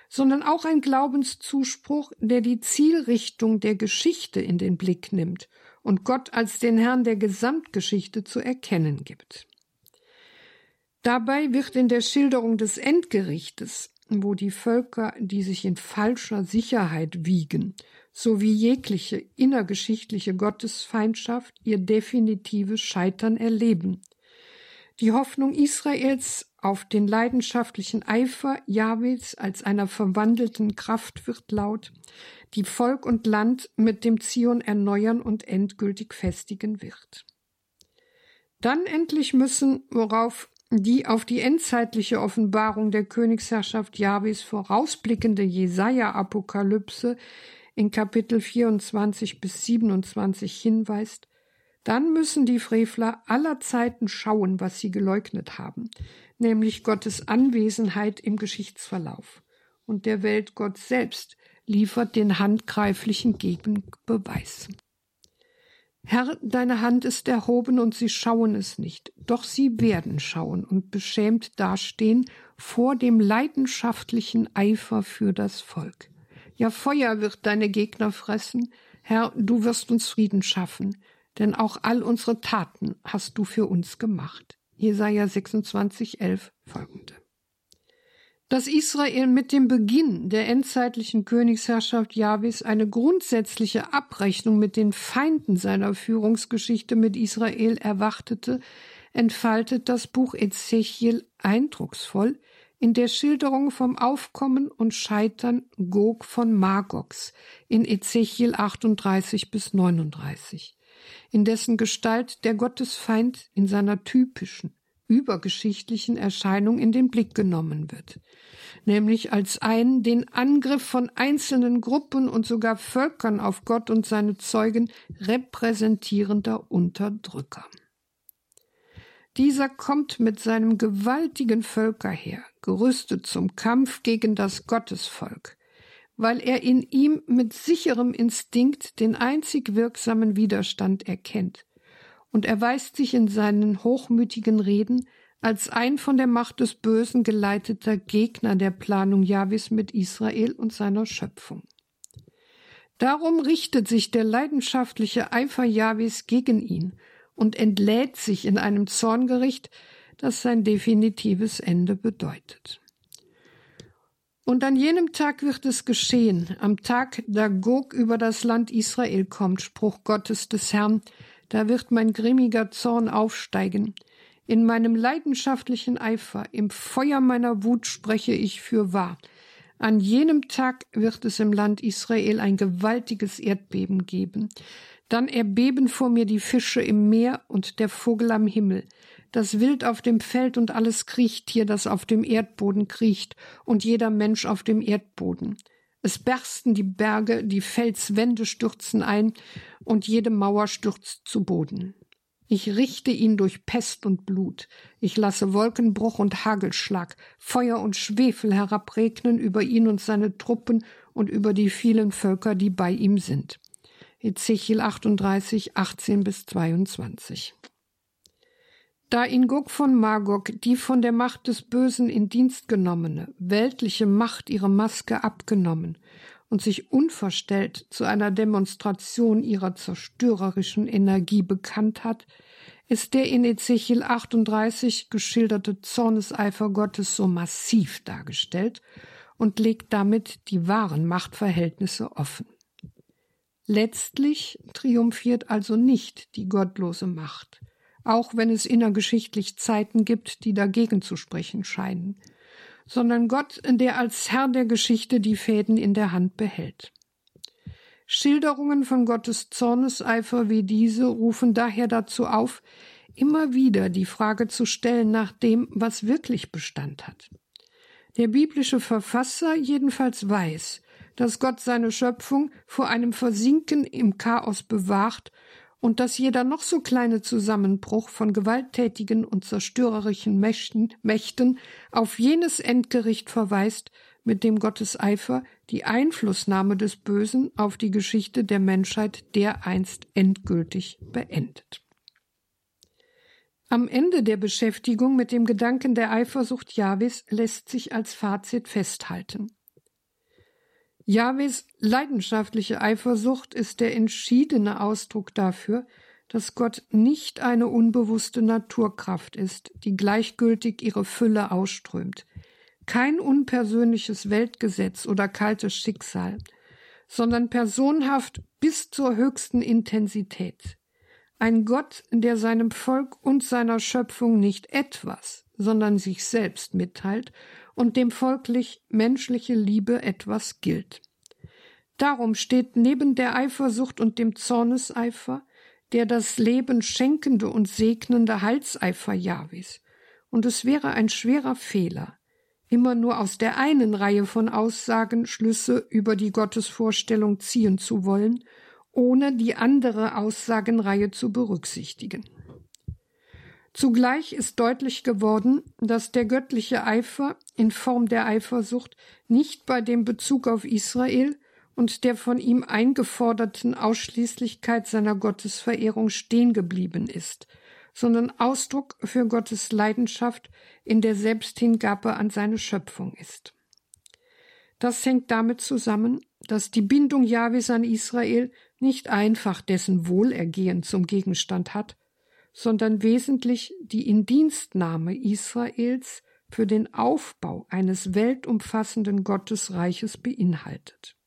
sondern auch ein Glaubenszuspruch, der die Zielrichtung der Geschichte in den Blick nimmt und Gott als den Herrn der Gesamtgeschichte zu erkennen gibt. Dabei wird in der Schilderung des Endgerichtes, wo die Völker, die sich in falscher Sicherheit wiegen, sowie jegliche innergeschichtliche Gottesfeindschaft ihr definitives Scheitern erleben. Die Hoffnung Israels auf den leidenschaftlichen Eifer Jahwes als einer verwandelten Kraft wird laut, die Volk und Land mit dem Zion erneuern und endgültig festigen wird. Dann endlich müssen, worauf die auf die endzeitliche Offenbarung der Königsherrschaft Jahwes vorausblickende Jesaja-Apokalypse in Kapitel 24 bis 27 hinweist, dann müssen die Frevler aller Zeiten schauen, was sie geleugnet haben, nämlich Gottes Anwesenheit im Geschichtsverlauf. Und der Welt Gott selbst liefert den handgreiflichen Gegenbeweis. Herr, deine Hand ist erhoben und sie schauen es nicht, doch sie werden schauen und beschämt dastehen vor dem leidenschaftlichen Eifer für das Volk. Ja, Feuer wird deine Gegner fressen, Herr, du wirst uns Frieden schaffen, denn auch all unsere Taten hast du für uns gemacht. Jesaja 26, 11 folgende. Dass Israel mit dem Beginn der endzeitlichen Königsherrschaft Jahwes eine grundsätzliche Abrechnung mit den Feinden seiner Führungsgeschichte mit Israel erwartete, entfaltet das Buch Ezechiel eindrucksvoll in der Schilderung vom Aufkommen und Scheitern Gog von Magogs in Ezechiel 38 bis 39, in dessen Gestalt der Gottesfeind in seiner typischen, übergeschichtlichen Erscheinung in den Blick genommen wird, nämlich als einen den Angriff von einzelnen Gruppen und sogar Völkern auf Gott und seine Zeugen repräsentierender Unterdrücker. Dieser kommt mit seinem gewaltigen Völkerheer, gerüstet zum Kampf gegen das Gottesvolk, weil er in ihm mit sicherem Instinkt den einzig wirksamen Widerstand erkennt und erweist sich in seinen hochmütigen Reden als ein von der Macht des Bösen geleiteter Gegner der Planung Jahwes mit Israel und seiner Schöpfung. Darum richtet sich der leidenschaftliche Eifer Jahwes gegen ihn und entlädt sich in einem Zorngericht, das sein definitives Ende bedeutet. Und an jenem Tag wird es geschehen, am Tag, da Gog über das Land Israel kommt, Spruch Gottes des Herrn, da wird mein grimmiger Zorn aufsteigen. In meinem leidenschaftlichen Eifer, im Feuer meiner Wut spreche ich für wahr. An jenem Tag wird es im Land Israel ein gewaltiges Erdbeben geben. Dann erbeben vor mir die Fische im Meer und der Vogel am Himmel, das Wild auf dem Feld und alles Kriechtier, das auf dem Erdboden kriecht, und jeder Mensch auf dem Erdboden. Es bersten die Berge, die Felswände stürzen ein, und jede Mauer stürzt zu Boden. Ich richte ihn durch Pest und Blut. Ich lasse Wolkenbruch und Hagelschlag, Feuer und Schwefel herabregnen über ihn und seine Truppen und über die vielen Völker, die bei ihm sind. Ezechiel 38, 18 bis 22. Da in Gog von Magog die von der Macht des Bösen in Dienst genommene, weltliche Macht ihre Maske abgenommen und sich unverstellt zu einer Demonstration ihrer zerstörerischen Energie bekannt hat, ist der in Ezechiel 38 geschilderte Zorneseifer Gottes so massiv dargestellt und legt damit die wahren Machtverhältnisse offen. Letztlich triumphiert also nicht die gottlose Macht, auch wenn es innergeschichtlich Zeiten gibt, die dagegen zu sprechen scheinen, sondern Gott, der als Herr der Geschichte die Fäden in der Hand behält. Schilderungen von Gottes Zorneseifer wie diese rufen daher dazu auf, immer wieder die Frage zu stellen nach dem, was wirklich Bestand hat. Der biblische Verfasser jedenfalls weiß, dass Gott seine Schöpfung vor einem Versinken im Chaos bewahrt und dass jeder noch so kleine Zusammenbruch von gewalttätigen und zerstörerischen Mächten, auf jenes Endgericht verweist, mit dem Gottes Eifer die Einflussnahme des Bösen auf die Geschichte der Menschheit dereinst endgültig beendet. Am Ende der Beschäftigung mit dem Gedanken der Eifersucht Jahwes lässt sich als Fazit festhalten. Jahwes leidenschaftliche Eifersucht ist der entschiedene Ausdruck dafür, dass Gott nicht eine unbewusste Naturkraft ist, die gleichgültig ihre Fülle ausströmt, kein unpersönliches Weltgesetz oder kaltes Schicksal, sondern personhaft bis zur höchsten Intensität. Ein Gott, der seinem Volk und seiner Schöpfung nicht etwas, sondern sich selbst mitteilt und dem folglich menschliche Liebe etwas gilt. Darum steht neben der Eifersucht und dem Zorneseifer der das Leben schenkende und segnende Halseifer Jahwes. Und es wäre ein schwerer Fehler, immer nur aus der einen Reihe von Aussagen Schlüsse über die Gottesvorstellung ziehen zu wollen, ohne die andere Aussagenreihe zu berücksichtigen. Zugleich ist deutlich geworden, dass der göttliche Eifer in Form der Eifersucht nicht bei dem Bezug auf Israel und der von ihm eingeforderten Ausschließlichkeit seiner Gottesverehrung stehen geblieben ist, sondern Ausdruck für Gottes Leidenschaft in der Selbsthingabe an seine Schöpfung ist. Das hängt damit zusammen, dass die Bindung Jahwes an Israel nicht einfach dessen Wohlergehen zum Gegenstand hat, sondern wesentlich die Indienstnahme Israels für den Aufbau eines weltumfassenden Gottesreiches beinhaltet.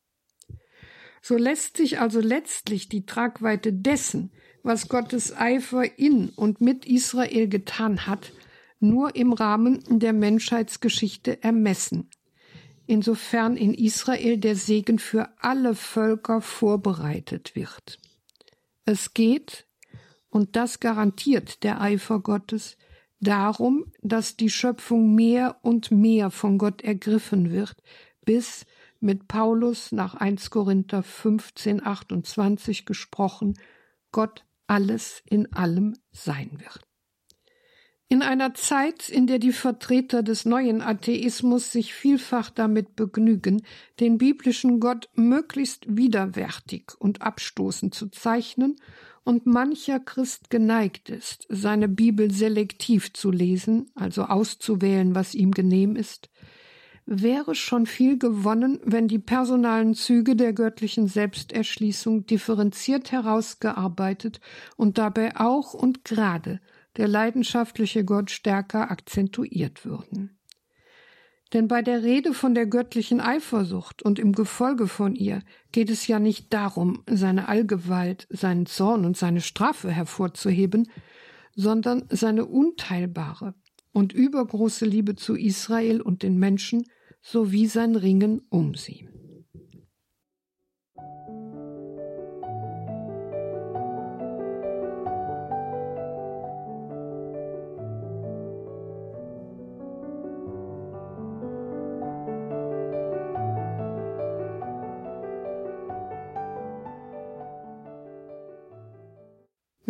So lässt sich also letztlich die Tragweite dessen, was Gottes Eifer in und mit Israel getan hat, nur im Rahmen der Menschheitsgeschichte ermessen, insofern in Israel der Segen für alle Völker vorbereitet wird. Es geht, und das garantiert der Eifer Gottes, darum, dass die Schöpfung mehr und mehr von Gott ergriffen wird, bis mit Paulus nach 1 Korinther 15, 28 gesprochen, Gott alles in allem sein wird. In einer Zeit, in der die Vertreter des neuen Atheismus sich vielfach damit begnügen, den biblischen Gott möglichst widerwärtig und abstoßend zu zeichnen und mancher Christ geneigt ist, seine Bibel selektiv zu lesen, also auszuwählen, was ihm genehm ist, wäre schon viel gewonnen, wenn die personalen Züge der göttlichen Selbsterschließung differenziert herausgearbeitet und dabei auch und gerade der leidenschaftliche Gott stärker akzentuiert würden. Denn bei der Rede von der göttlichen Eifersucht und im Gefolge von ihr geht es ja nicht darum, seine Allgewalt, seinen Zorn und seine Strafe hervorzuheben, sondern seine unteilbare und übergroße Liebe zu Israel und den Menschen sowie sein Ringen um sie.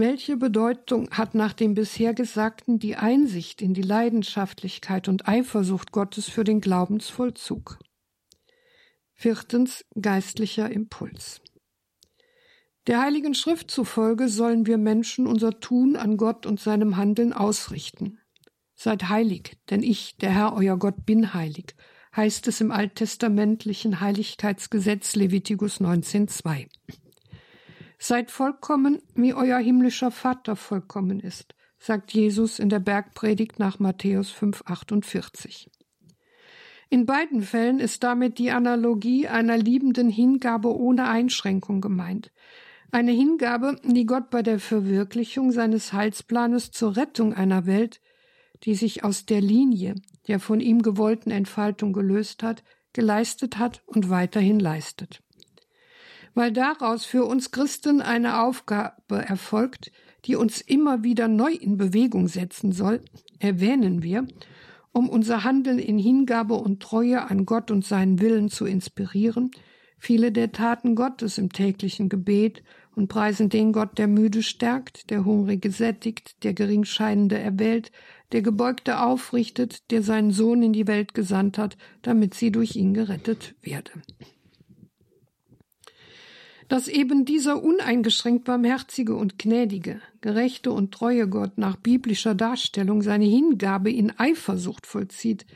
Welche Bedeutung hat nach dem bisher Gesagten die Einsicht in die Leidenschaftlichkeit und Eifersucht Gottes für den Glaubensvollzug? Viertens geistlicher Impuls. Der Heiligen Schrift zufolge sollen wir Menschen unser Tun an Gott und seinem Handeln ausrichten. Seid heilig, denn ich, der Herr euer Gott, bin heilig, heißt es im alttestamentlichen Heiligkeitsgesetz Levitikus 19.2. Seid vollkommen, wie euer himmlischer Vater vollkommen ist, sagt Jesus in der Bergpredigt nach Matthäus 5,48. In beiden Fällen ist damit die Analogie einer liebenden Hingabe ohne Einschränkung gemeint. Eine Hingabe, die Gott bei der Verwirklichung seines Heilsplanes zur Rettung einer Welt, die sich aus der Linie der von ihm gewollten Entfaltung gelöst hat, geleistet hat und weiterhin leistet weil daraus für uns Christen eine Aufgabe erfolgt, die uns immer wieder neu in Bewegung setzen soll, erwähnen wir, um unser Handeln in Hingabe und Treue an Gott und seinen Willen zu inspirieren, viele der Taten Gottes im täglichen Gebet und preisen den Gott, der müde stärkt, der hungrige sättigt, der geringscheinende erwählt, der gebeugte aufrichtet, der seinen Sohn in die Welt gesandt hat, damit sie durch ihn gerettet werde dass eben dieser uneingeschränkt barmherzige und gnädige, gerechte und treue Gott nach biblischer Darstellung seine Hingabe in Eifersucht vollzieht,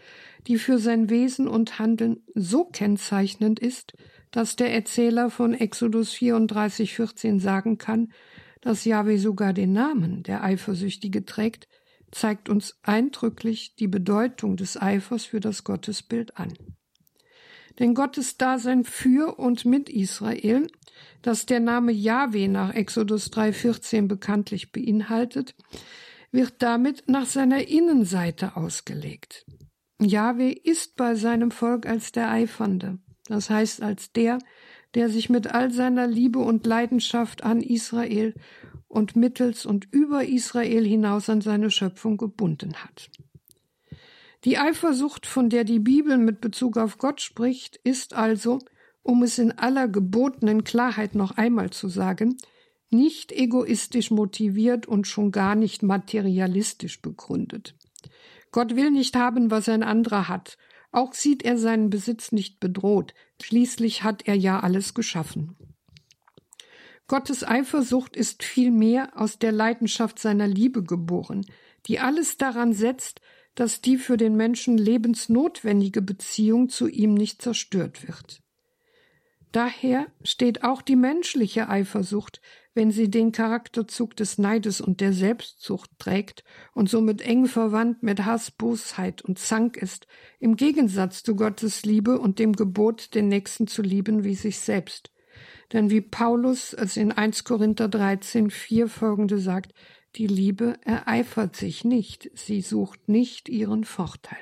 die für sein Wesen und Handeln so kennzeichnend ist, dass der Erzähler von Exodus 34, 14 sagen kann, dass Yahweh sogar den Namen der Eifersüchtige trägt, zeigt uns eindrücklich die Bedeutung des Eifers für das Gottesbild an. Denn Gottes Dasein für und mit Israel das der Name Yahweh nach Exodus 3,14 bekanntlich beinhaltet, wird damit nach seiner Innenseite ausgelegt. Yahweh ist bei seinem Volk als der Eifernde, das heißt als der, der sich mit all seiner Liebe und Leidenschaft an Israel und mittels und über Israel hinaus an seine Schöpfung gebunden hat. Die Eifersucht, von der die Bibel mit Bezug auf Gott spricht, ist also um es in aller gebotenen Klarheit noch einmal zu sagen, nicht egoistisch motiviert und schon gar nicht materialistisch begründet. Gott will nicht haben, was ein anderer hat, auch sieht er seinen Besitz nicht bedroht, schließlich hat er ja alles geschaffen. Gottes Eifersucht ist vielmehr aus der Leidenschaft seiner Liebe geboren, die alles daran setzt, dass die für den Menschen lebensnotwendige Beziehung zu ihm nicht zerstört wird. Daher steht auch die menschliche Eifersucht, wenn sie den Charakterzug des Neides und der Selbstzucht trägt und somit eng verwandt mit Hass, Bosheit und Zank ist, im Gegensatz zu Gottes Liebe und dem Gebot, den Nächsten zu lieben wie sich selbst. Denn wie Paulus es in 1 Korinther 13, 4 folgende sagt, die Liebe ereifert sich nicht, sie sucht nicht ihren Vorteil.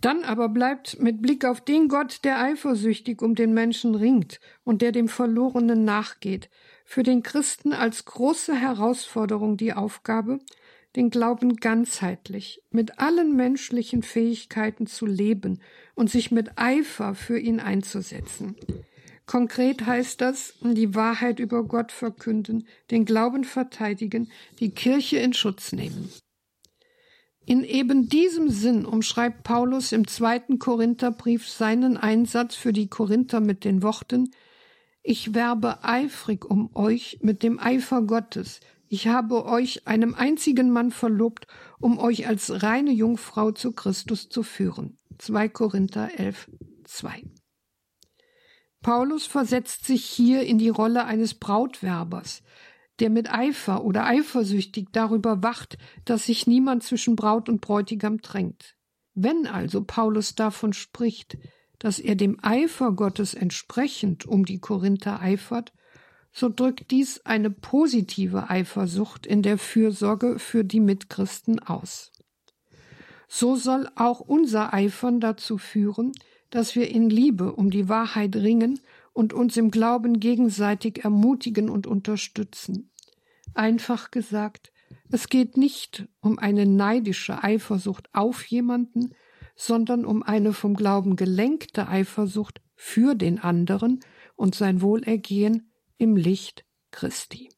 Dann aber bleibt mit Blick auf den Gott, der eifersüchtig um den Menschen ringt und der dem Verlorenen nachgeht, für den Christen als große Herausforderung die Aufgabe, den Glauben ganzheitlich, mit allen menschlichen Fähigkeiten zu leben und sich mit Eifer für ihn einzusetzen. Konkret heißt das, die Wahrheit über Gott verkünden, den Glauben verteidigen, die Kirche in Schutz nehmen. In eben diesem Sinn umschreibt Paulus im zweiten Korintherbrief seinen Einsatz für die Korinther mit den Worten Ich werbe eifrig um euch mit dem Eifer Gottes. Ich habe euch einem einzigen Mann verlobt, um euch als reine Jungfrau zu Christus zu führen. 2 Korinther 11, 2. Paulus versetzt sich hier in die Rolle eines Brautwerbers, der mit Eifer oder eifersüchtig darüber wacht, dass sich niemand zwischen Braut und Bräutigam drängt. Wenn also Paulus davon spricht, dass er dem Eifer Gottes entsprechend um die Korinther eifert, so drückt dies eine positive Eifersucht in der Fürsorge für die Mitchristen aus. So soll auch unser Eifern dazu führen, dass wir in Liebe um die Wahrheit ringen und uns im Glauben gegenseitig ermutigen und unterstützen. Einfach gesagt, es geht nicht um eine neidische Eifersucht auf jemanden, sondern um eine vom Glauben gelenkte Eifersucht für den anderen und sein Wohlergehen im Licht Christi.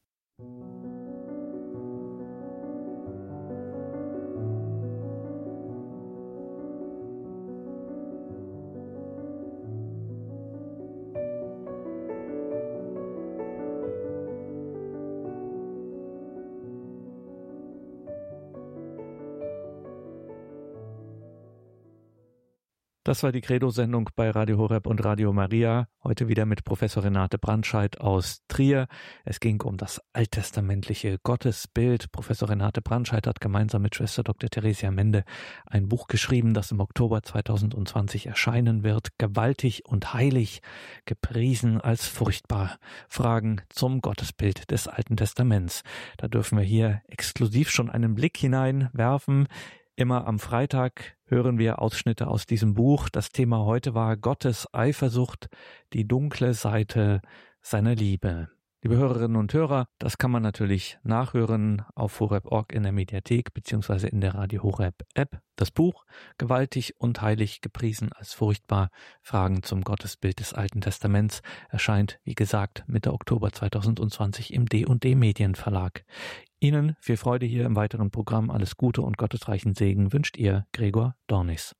Das war die Credo-Sendung bei Radio Horeb und Radio Maria. Heute wieder mit Professor Renate Brandscheid aus Trier. Es ging um das alttestamentliche Gottesbild. Professor Renate Brandscheid hat gemeinsam mit Schwester Dr. Theresia Mende ein Buch geschrieben, das im Oktober 2020 erscheinen wird. Gewaltig und heilig, gepriesen als furchtbar. Fragen zum Gottesbild des Alten Testaments. Da dürfen wir hier exklusiv schon einen Blick hineinwerfen. Immer am Freitag hören wir Ausschnitte aus diesem Buch. Das Thema heute war Gottes Eifersucht, die dunkle Seite seiner Liebe. Liebe Hörerinnen und Hörer, das kann man natürlich nachhören auf horeb.org in der Mediathek beziehungsweise in der Radio Horeb App. Das Buch Gewaltig und heilig gepriesen als furchtbar Fragen zum Gottesbild des Alten Testaments erscheint, wie gesagt, Mitte Oktober 2020 im D&D Medienverlag. Ihnen viel Freude hier im weiteren Programm. Alles Gute und gottesreichen Segen wünscht Ihr Gregor Dornis.